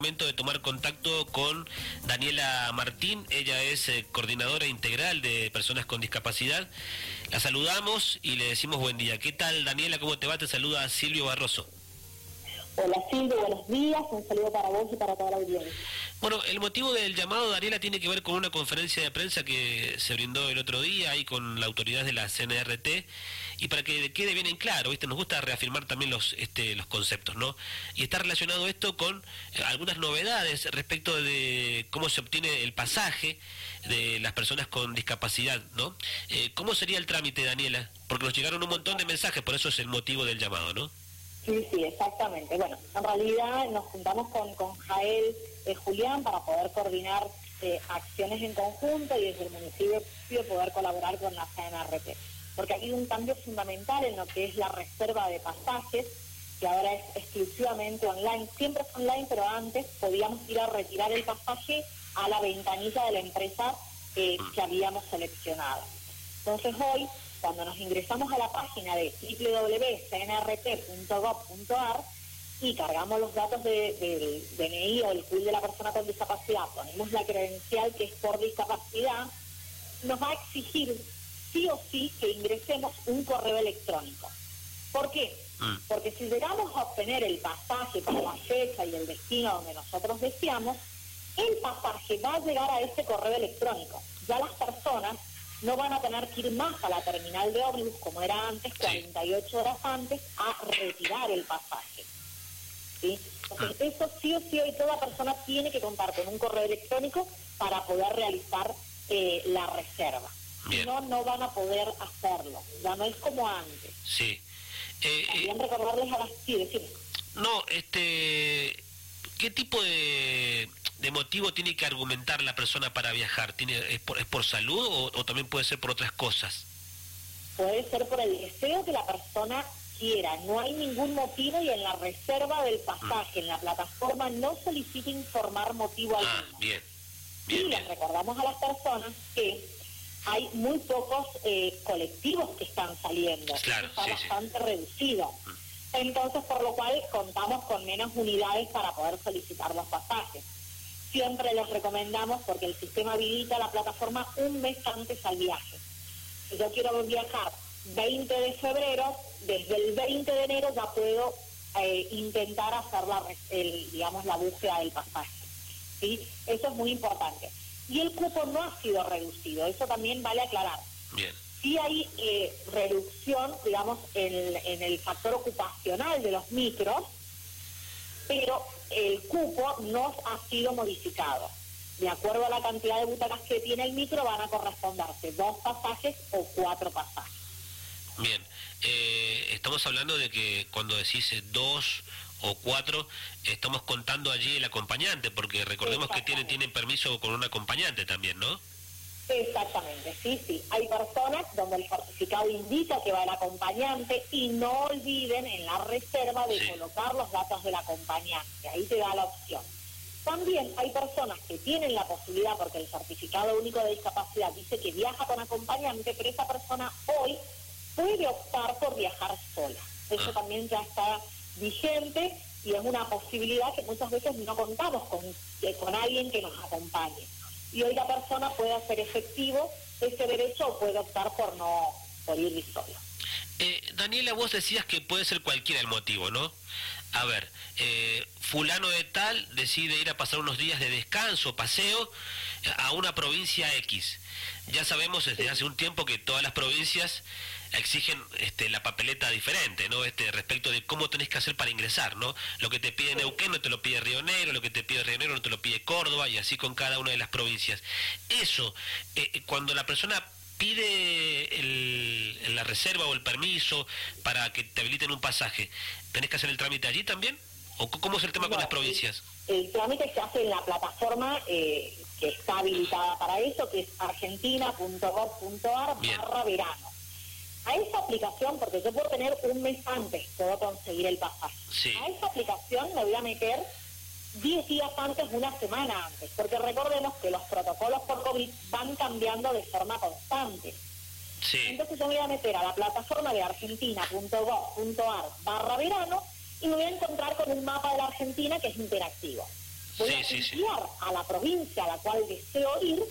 momento de tomar contacto con Daniela Martín, ella es eh, coordinadora integral de personas con discapacidad. La saludamos y le decimos buen día. ¿Qué tal Daniela? ¿Cómo te va? Te saluda Silvio Barroso. Hola Silvio, buenos días, un saludo para vos y para toda la audiencia. Bueno, el motivo del llamado, Daniela, tiene que ver con una conferencia de prensa que se brindó el otro día ahí con la autoridad de la CNRT y para que quede bien en claro, ¿viste? nos gusta reafirmar también los, este, los conceptos, ¿no? Y está relacionado esto con eh, algunas novedades respecto de cómo se obtiene el pasaje de las personas con discapacidad, ¿no? Eh, ¿Cómo sería el trámite, Daniela? Porque nos llegaron un montón de mensajes, por eso es el motivo del llamado, ¿no? Sí, sí, exactamente. Bueno, en realidad nos juntamos con, con Jael eh, Julián para poder coordinar eh, acciones en conjunto y desde el municipio poder colaborar con la CNRT. Porque hay un cambio fundamental en lo que es la reserva de pasajes, que ahora es exclusivamente online. Siempre es online, pero antes podíamos ir a retirar el pasaje a la ventanilla de la empresa eh, que habíamos seleccionado. Entonces hoy cuando nos ingresamos a la página de www.cnrt.gov.ar y cargamos los datos del DNI o el CUI de la persona con discapacidad, ponemos la credencial que es por discapacidad, nos va a exigir sí o sí que ingresemos un correo electrónico. ¿Por qué? Mm. Porque si llegamos a obtener el pasaje para la fecha y el destino donde nosotros deseamos, el pasaje va a llegar a ese correo electrónico. Ya las personas no van a tener que ir más a la terminal de ómnibus como era antes, 48 horas antes, a retirar el pasaje. ¿sí? Entonces, ah. eso sí o sí hoy toda persona tiene que contar con un correo electrónico para poder realizar eh, la reserva. Si no, no van a poder hacerlo. Ya no es como antes. Sí. Eh, También eh, recordarles a las... Sí, decir. No, este... ¿Qué tipo de de motivo tiene que argumentar la persona para viajar? ¿Tiene, es, por, ¿Es por salud o, también puede ser por otras cosas? Puede ser por el deseo que la persona quiera. No hay ningún motivo y en la reserva del pasaje, mm. en la plataforma, no solicita informar motivo ah, alguno. Bien. y les recordamos a las personas que hay muy pocos eh, colectivos que están saliendo. Claro, está bastante reducido. Mm. Entonces, por lo cual, contamos con menos unidades para poder solicitar los pasajes siempre les recomendamos porque el sistema habilita la plataforma un mes antes al viaje. Si yo quiero viajar 20 de febrero, desde el 20 de enero ya puedo eh, intentar hacer la, digamos, la búsqueda del pasaje. ¿sí? Eso es muy importante. Y el cupo no ha sido reducido, eso también vale aclarar. Bien. Sí hay eh, reducción, digamos, en, en el factor ocupacional de los micros, pero el cupo no ha sido modificado. De acuerdo a la cantidad de butacas que tiene el micro, van a corresponderse dos pasajes o cuatro pasajes. Bien, eh, estamos hablando de que cuando decís dos o cuatro, estamos contando allí el acompañante, porque recordemos que tienen, tienen permiso con un acompañante también, ¿no? Exactamente, sí, sí. Hay personas donde el certificado indica que va el acompañante y no olviden en la reserva de colocar los datos del acompañante. Ahí te da la opción. También hay personas que tienen la posibilidad, porque el certificado único de discapacidad dice que viaja con acompañante, pero esa persona hoy puede optar por viajar sola. Eso ah. también ya está vigente y es una posibilidad que muchas veces no contamos con, eh, con alguien que nos acompañe y hoy la persona puede hacer efectivo ese derecho o puede optar por no por ir solo. Eh, Daniela, vos decías que puede ser cualquiera el motivo, ¿no? A ver, eh, fulano de tal decide ir a pasar unos días de descanso, paseo, a una provincia X. Ya sabemos desde hace un tiempo que todas las provincias exigen este, la papeleta diferente, ¿no? Este, respecto de cómo tenés que hacer para ingresar, ¿no? Lo que te pide Neuquén no te lo pide Río Negro, lo que te pide Río Negro no te lo pide Córdoba y así con cada una de las provincias. Eso, eh, eh, cuando la persona pide el, la reserva o el permiso para que te habiliten un pasaje, ¿tenés que hacer el trámite allí también? ¿O cómo es el tema con las provincias? El, trámite se hace en la plataforma eh, que está habilitada para eso, que es argentina.gov.ar barra verano. A esa aplicación, porque yo puedo tener un mes antes, puedo conseguir el pasaje. A esa aplicación me voy a meter 10 días antes, una semana antes, porque recordemos que los protocolos por COVID van cambiando de forma constante. Entonces yo me voy a meter a la plataforma de argentina.gov.ar barra verano y me voy a encontrar con un mapa de la Argentina que es interactivo. voy a enviar a la provincia a la cual deseo ir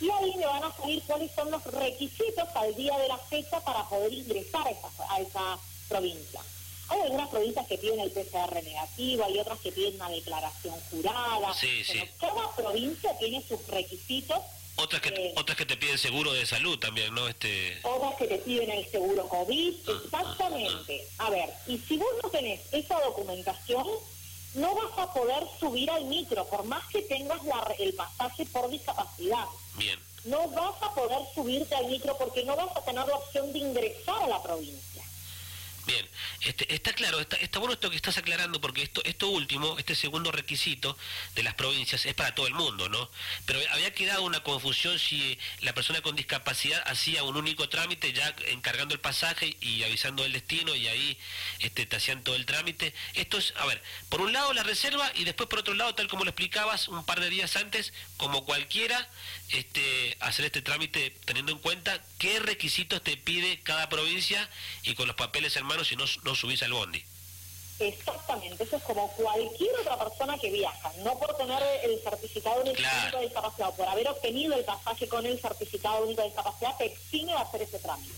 y ahí me van a salir cuáles son los requisitos al día de la fecha para poder ingresar a esa, a esa provincia. Hay algunas provincias que piden el PCR negativo, hay otras que piden una declaración jurada. Sí, sí. Cada provincia tiene sus requisitos. Otras que, eh, otras que te piden seguro de salud también, ¿no? Este... Otras que te piden el seguro COVID, ah, exactamente. Ah, ah. A ver, y si vos no tenés esa documentación, no vas a poder subir al micro, por más que tengas la, el pasaje por discapacidad. Bien. No vas a poder subirte al micro porque no vas a tener la opción de ingresar a la provincia. Bien, este, está claro, está, bueno esto que estás aclarando, porque esto, esto último, este segundo requisito de las provincias es para todo el mundo, ¿no? Pero había quedado una confusión si la persona con discapacidad hacía un único trámite ya encargando el pasaje y avisando el destino y ahí este, te hacían todo el trámite. Esto es, a ver, por un lado la reserva y después por otro lado, tal como lo explicabas un par de días antes, como cualquiera, este, hacer este trámite teniendo en cuenta qué requisitos te pide cada provincia y con los papeles en mano si no, no subís al bondi. Exactamente, eso es como cualquier otra persona que viaja, no por tener el certificado único de discapacidad, por haber obtenido el pasaje con el certificado único de discapacidad, te exime a hacer ese trámite.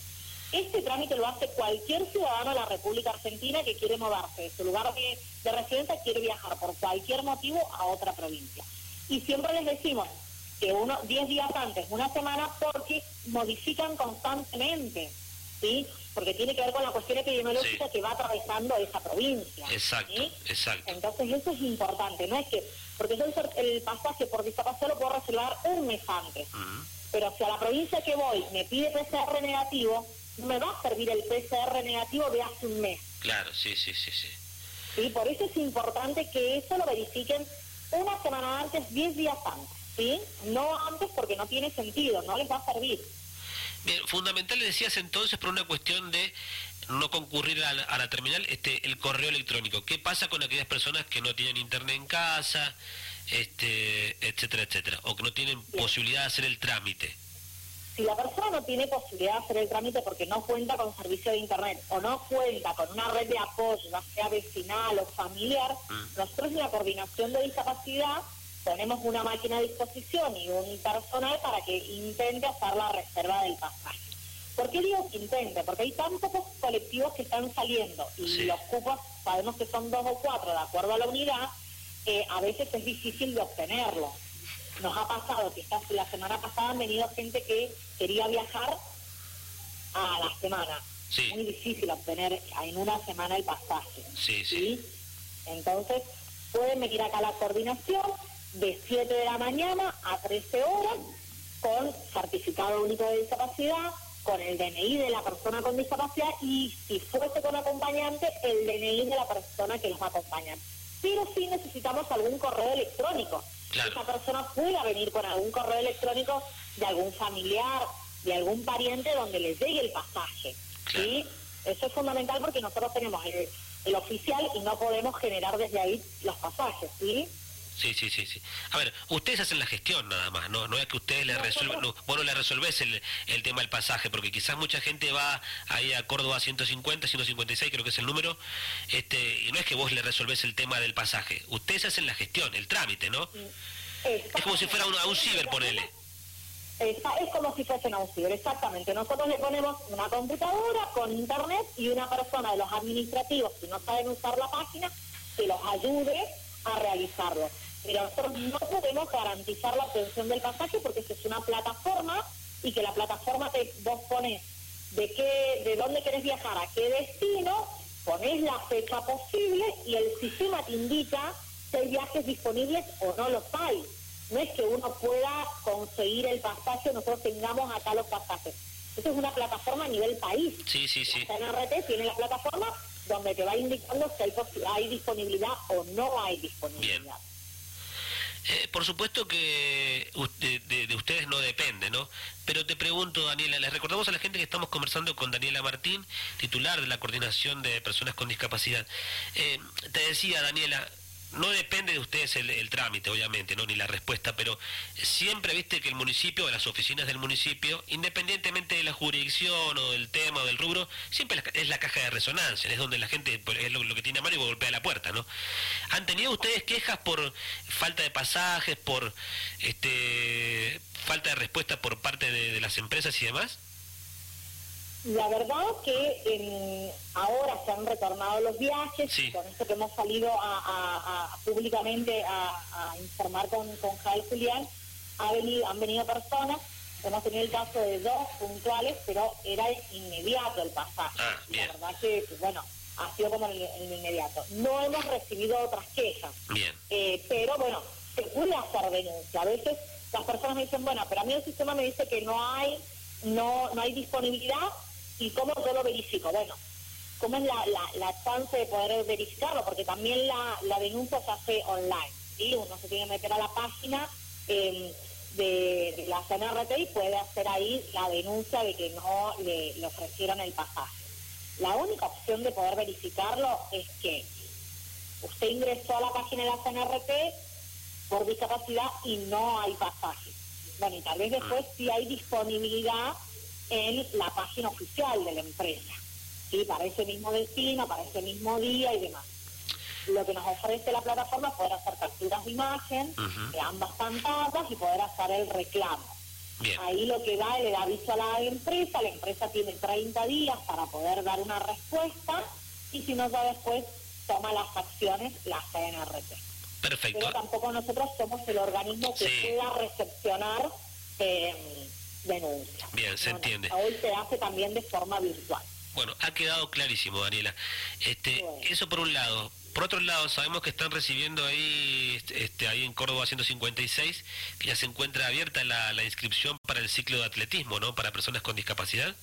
Este trámite lo hace cualquier ciudadano de la República Argentina que quiere moverse de su lugar de, de residencia, quiere viajar por cualquier motivo a otra provincia. Y siempre les decimos, que uno 10 días antes, una semana, porque modifican constantemente, ¿sí? Porque tiene que ver con la cuestión epidemiológica que va atravesando esa provincia. Exacto, exacto. Entonces eso es importante, no es que, porque yo el pasaje por discapacidad lo puedo reservar un mes antes, pero si a la provincia que voy me pide PCR negativo, no me va a servir el PCR negativo de hace un mes. Claro, sí, sí, sí, sí. Sí, por eso es importante que eso lo verifiquen una semana antes, 10 días antes. ¿sí? No antes porque no tiene sentido, no les va a servir. Bien, fundamental le decías entonces por una cuestión de no concurrir a la, terminal este el correo electrónico. ¿Qué pasa con aquellas personas que no tienen internet en casa, este, etcétera, etcétera, o que no tienen posibilidad de hacer el trámite? Si la persona no tiene posibilidad de hacer el trámite porque no cuenta con servicio de internet o no cuenta con una red de apoyo, ya sea vecinal o familiar, mm. nosotros en la coordinación de discapacidad ponemos una máquina a disposición y un personal para que intente hacer la reserva del pasaje. ¿Por qué digo que intente? Porque hay tan pocos colectivos que están saliendo y los cupos sabemos que son dos o cuatro de acuerdo a la unidad, eh, a veces es difícil de obtenerlo. Nos ha pasado que esta, la semana pasada han venido gente que quería viajar a la semana. Muy difícil obtener en una semana el pasaje. Sí, sí. Entonces, pueden venir acá a la coordinación, de 7 de la mañana a 13 horas con certificado único de discapacidad, con el DNI de la persona con discapacidad y si fuese con acompañante, el DNI de la persona que los va a acompañar. Pero sí necesitamos algún correo electrónico. Esa persona pueda venir con algún correo electrónico de algún familiar, de algún pariente donde les llegue el pasaje. ¿sí? Eso es fundamental porque nosotros tenemos el, el oficial y no podemos generar desde ahí los pasajes. ¿sí? Sí, sí, sí, sí. A ver, ustedes hacen la gestión nada más, no, no es que ustedes le resuelvan, no, vos no le resolvés el, el, tema del pasaje, porque quizás mucha gente va ahí a Córdoba 150, 156, creo que es el número, este, y no es que vos le resolvés el tema del pasaje, ustedes hacen la gestión, el trámite, ¿no? Es como si fuera un, a un ciber, ponele. Es, como si fuesen a un ciber, exactamente. Nosotros le ponemos una computadora con internet y una persona de los administrativos, si no saben usar la página, que los ayude a realizarlo. Pero nosotros no podemos garantizar la obtención del pasaje porque es una plataforma y que la plataforma te vos pones de qué, de dónde querés viajar, a qué destino, pones la fecha posible y el sistema te indica si hay viajes disponibles o no los hay. No es que uno pueda conseguir el pasaje, nosotros tengamos acá los pasajes. Esto es una plataforma a nivel país. Sí, sí, sí. La CNRT tiene la plataforma donde te va indicando si hay, disponibilidad o no hay disponibilidad. Eh, por supuesto que de, ustedes no depende, ¿no? Pero te pregunto, Daniela, les recordamos a la gente que estamos conversando con Daniela Martín, titular de la Coordinación de Personas con Discapacidad. Eh, te decía, Daniela, no depende de ustedes el, trámite, obviamente, no ni la respuesta, pero siempre viste que el municipio, las oficinas del municipio, independientemente de la jurisdicción o del tema o del rubro, siempre es la caja de resonancia, es donde la gente es lo, que tiene a mano y golpea la puerta, ¿no? ¿Han tenido ustedes quejas por falta de pasajes, por este falta de respuesta por parte de las empresas y demás? La verdad que ahora se han retornado los viajes, con esto que hemos salido a, públicamente a, informar con, con Jael Julián, ha venido, han venido personas, hemos tenido el caso de dos puntuales, pero era inmediato el pasaje. Ah, la verdad que, bueno, ha sido como el, inmediato. No hemos recibido otras quejas, eh, pero bueno, se puede hacer denuncia. A veces las personas me dicen, bueno, pero a mí el sistema me dice que no hay no, no hay disponibilidad ¿Y cómo yo lo verifico? Bueno, ¿cómo es la, la, chance de poder verificarlo? Porque también la, la denuncia se hace online, ¿sí? Uno se tiene que meter a la página em, de, la CNRT y puede hacer ahí la denuncia de que no le, ofrecieron el pasaje. La única opción de poder verificarlo es que usted ingresó a la página de la CNRT por discapacidad y no hay pasaje. Bueno, y tal vez después si hay disponibilidad en la página oficial de la empresa, ¿sí? para ese mismo destino, para ese mismo día y demás. Lo que nos ofrece la plataforma es poder hacer capturas de imagen de ambas pantallas y poder hacer el reclamo. Ahí lo que da le da aviso a la empresa, la empresa tiene 30 días para poder dar una respuesta y si no ya después toma las acciones la CNRT. Perfecto. Pero tampoco nosotros somos el organismo que pueda recepcionar eh, denuncia. Bien, se entiende. Hoy se hace también de forma virtual. Bueno, ha quedado clarísimo, Daniela. Este, Eso por un lado. Por otro lado, sabemos que están recibiendo ahí, este, ahí en Córdoba 156, que ya se encuentra abierta la, la inscripción para el ciclo de atletismo, ¿no? Para personas con discapacidad.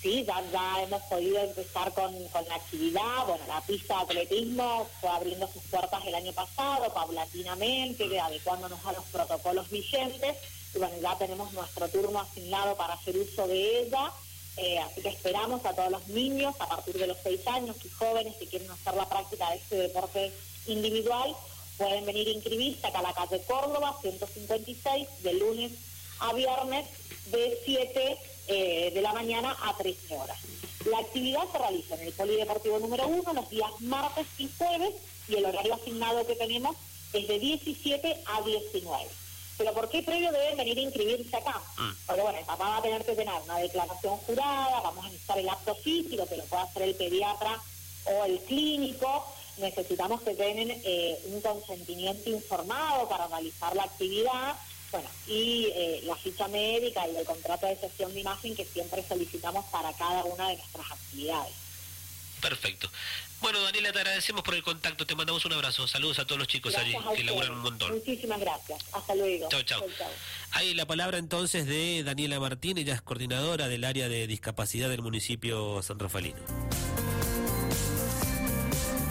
Sí, ya, hemos podido empezar con, con, la actividad. Bueno, la pista de atletismo fue abriendo sus puertas el año pasado, paulatinamente, adecuándonos a los protocolos vigentes y bueno, ya tenemos nuestro turno asignado para hacer uso de ella, eh, así que esperamos a todos los niños a partir de los seis años y jóvenes que quieren hacer la práctica de este deporte individual, pueden venir a inscribirse acá a la calle Córdoba, 156, de lunes a viernes, de 7 eh, de la mañana a 13 horas. La actividad se realiza en el Polideportivo número 1 los días martes y jueves y el horario asignado que tenemos es de 17 a 19. Pero ¿por qué previo deben venir a inscribirse acá? Mm. Porque bueno, el papá va a tener que tener una declaración jurada, vamos a necesitar el acto físico que lo pueda hacer el pediatra o el clínico, necesitamos que tengan eh, un consentimiento informado para realizar la actividad, bueno, y eh, la ficha médica y el contrato de sesión de imagen que siempre solicitamos para cada una de nuestras actividades. Perfecto. Bueno, Daniela, te agradecemos por el contacto. Te mandamos un abrazo. Saludos a todos los chicos allí que laburan un montón. Muchísimas gracias. Hasta luego. Chao, chao. Ahí la palabra entonces de Daniela Martín, ella es coordinadora del área de discapacidad del municipio San Rafaelino.